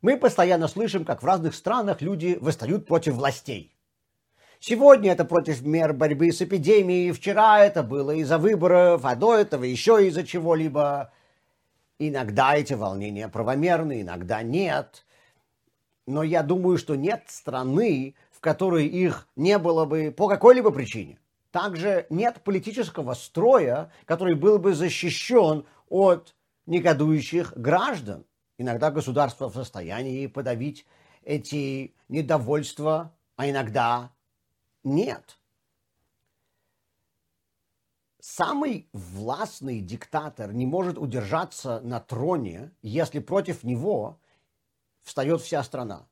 Мы постоянно слышим, как в разных странах люди восстают против властей. Сегодня это против мер борьбы с эпидемией, вчера это было из-за выборов, а до этого еще из-за чего-либо. Иногда эти волнения правомерны, иногда нет. Но я думаю, что нет страны, в которой их не было бы по какой-либо причине. Также нет политического строя, который был бы защищен от негодующих граждан. Иногда государство в состоянии подавить эти недовольства, а иногда нет. Самый властный диктатор не может удержаться на троне, если против него встает вся страна.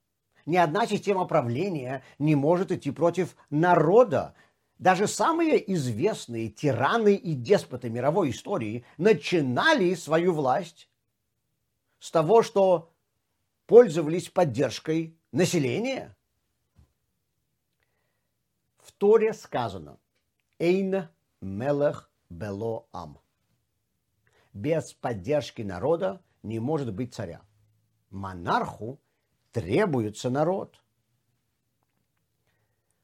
Ни одна система правления не может идти против народа. Даже самые известные тираны и деспоты мировой истории начинали свою власть с того, что пользовались поддержкой населения. В Торе сказано «Эйн мелех бело ам». Без поддержки народа не может быть царя. Монарху требуется народ.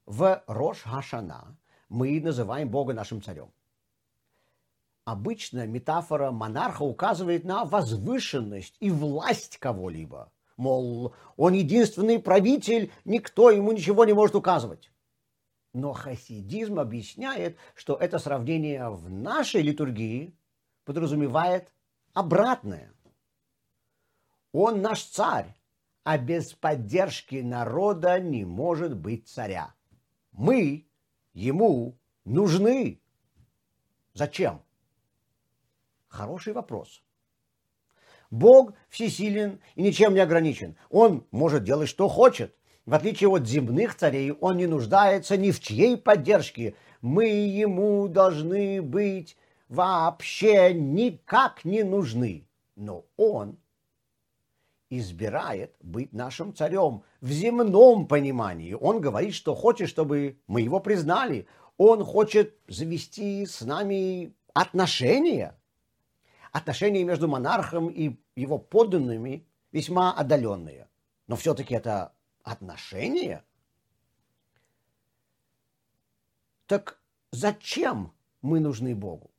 В Рош Хашана мы называем Бога нашим царем. Обычно метафора монарха указывает на возвышенность и власть кого-либо. Мол, он единственный правитель, никто ему ничего не может указывать. Но хасидизм объясняет, что это сравнение в нашей литургии подразумевает обратное. Он наш царь, а без поддержки народа не может быть царя. Мы ему нужны. Зачем? Хороший вопрос. Бог всесилен и ничем не ограничен. Он может делать, что хочет. В отличие от земных царей, он не нуждается ни в чьей поддержке. Мы ему должны быть вообще никак не нужны. Но он избирает быть нашим царем в земном понимании. Он говорит, что хочет, чтобы мы его признали. Он хочет завести с нами отношения. Отношения между монархом и его подданными весьма отдаленные. Но все-таки это отношения? Так зачем мы нужны Богу?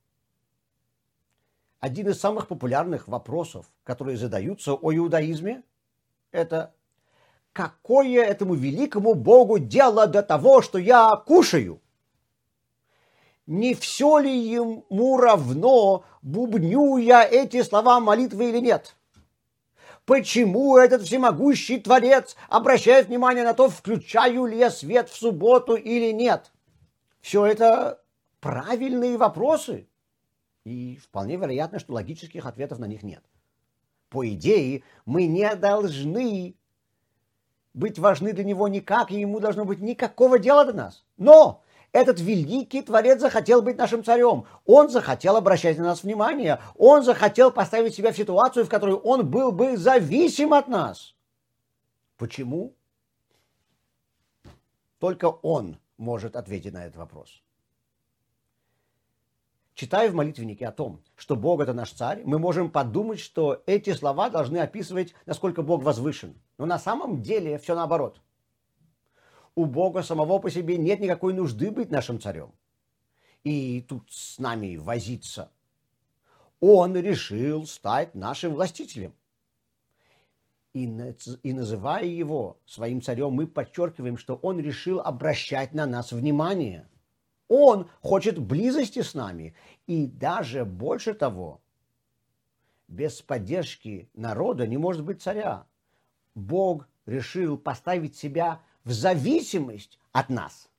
Один из самых популярных вопросов, которые задаются о иудаизме, это какое этому великому Богу дело до того, что я кушаю? Не все ли ему равно, бубню я эти слова молитвы или нет? почему этот всемогущий Творец обращает внимание на то, включаю ли я свет в субботу или нет. Все это правильные вопросы. И вполне вероятно, что логических ответов на них нет. По идее, мы не должны быть важны для него никак, и ему должно быть никакого дела до нас. Но этот великий Творец захотел быть нашим царем. Он захотел обращать на нас внимание. Он захотел поставить себя в ситуацию, в которой он был бы зависим от нас. Почему? Только он может ответить на этот вопрос. Читая в молитвеннике о том, что Бог это наш царь, мы можем подумать, что эти слова должны описывать, насколько Бог возвышен. Но на самом деле все наоборот – у Бога самого по себе нет никакой нужды быть нашим царем. И тут с нами возиться. Он решил стать нашим властителем. И, и называя его своим царем, мы подчеркиваем, что он решил обращать на нас внимание. Он хочет близости с нами. И даже больше того, без поддержки народа не может быть царя. Бог решил поставить себя в зависимость от нас.